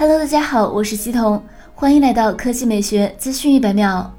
Hello，大家好，我是西彤，欢迎来到科技美学资讯一百秒。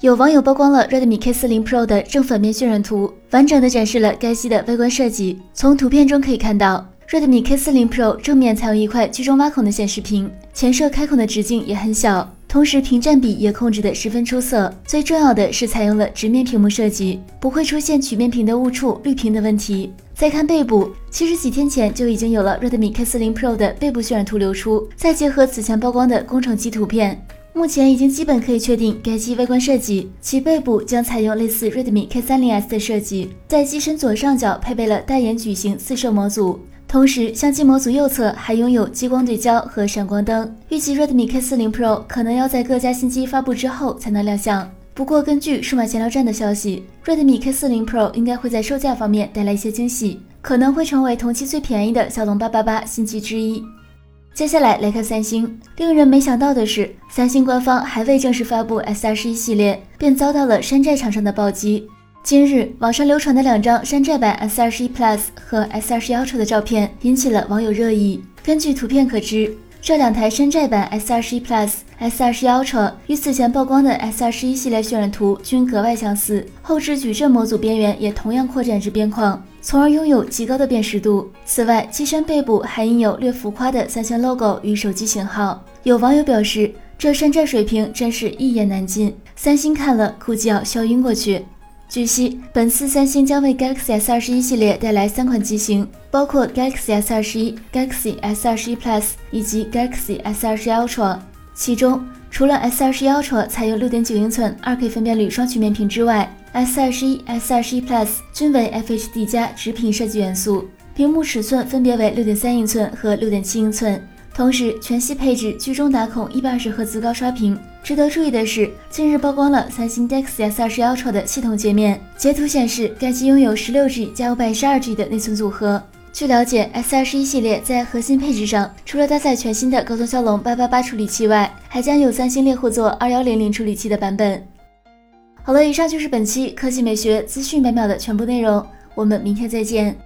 有网友曝光了 Redmi K40 Pro 的正反面渲染图，完整的展示了该机的外观设计。从图片中可以看到，Redmi K40 Pro 正面采用一块居中挖孔的显示屏，前摄开孔的直径也很小。同时，屏占比也控制得十分出色。最重要的是，采用了直面屏幕设计，不会出现曲面屏的误触、绿屏的问题。再看背部，其实几天前就已经有了 Redmi K40 Pro 的背部渲染图流出，再结合此前曝光的工程机图片，目前已经基本可以确定该机外观设计，其背部将采用类似 Redmi K30S 的设计，在机身左上角配备了大眼矩形四摄模组。同时，相机模组右侧还拥有激光对焦和闪光灯。预计 Redmi K40 Pro 可能要在各家新机发布之后才能亮相。不过，根据数码闲聊站的消息，Redmi K40 Pro 应该会在售价方面带来一些惊喜，可能会成为同期最便宜的骁龙八八八新机之一。接下来来看三星，令人没想到的是，三星官方还未正式发布 S21 系列，便遭到了山寨厂商的暴击。今日，网上流传的两张山寨版 S21 Plus 和 S21 Ultra 的照片引起了网友热议。根据图片可知，这两台山寨版 S21 Plus、S21 Ultra 与此前曝光的 S21 系列渲染图均格外相似，后置矩阵模组边缘也同样扩展至边框，从而拥有极高的辨识度。此外，机身背部还印有略浮夸的三星 logo 与手机型号。有网友表示，这山寨水平真是一言难尽，三星看了估计要笑晕过去。据悉，本次三星将为 Galaxy S21 系列带来三款机型，包括 Galaxy S21、Galaxy S21 Plus 以及 Galaxy S21 Ultra。其中，除了 S21 Ultra 采用6.9英寸 2K 分辨率双曲面屏之外，S21、S21 Plus 均为 FHD+ 加直屏设计元素，屏幕尺寸分别为6.3英寸和6.7英寸。同时，全系配置居中打孔一百二十赫兹高刷屏。值得注意的是，近日曝光了三星 Dex S20 Ultra 的系统界面，截图显示该机拥有十六 G 加五百一十二 G 的内存组合。据了解，S21 系列在核心配置上，除了搭载全新的高通骁龙八八八处理器外，还将有三星猎户座二幺零零处理器的版本。好了，以上就是本期科技美学资讯百秒的全部内容，我们明天再见。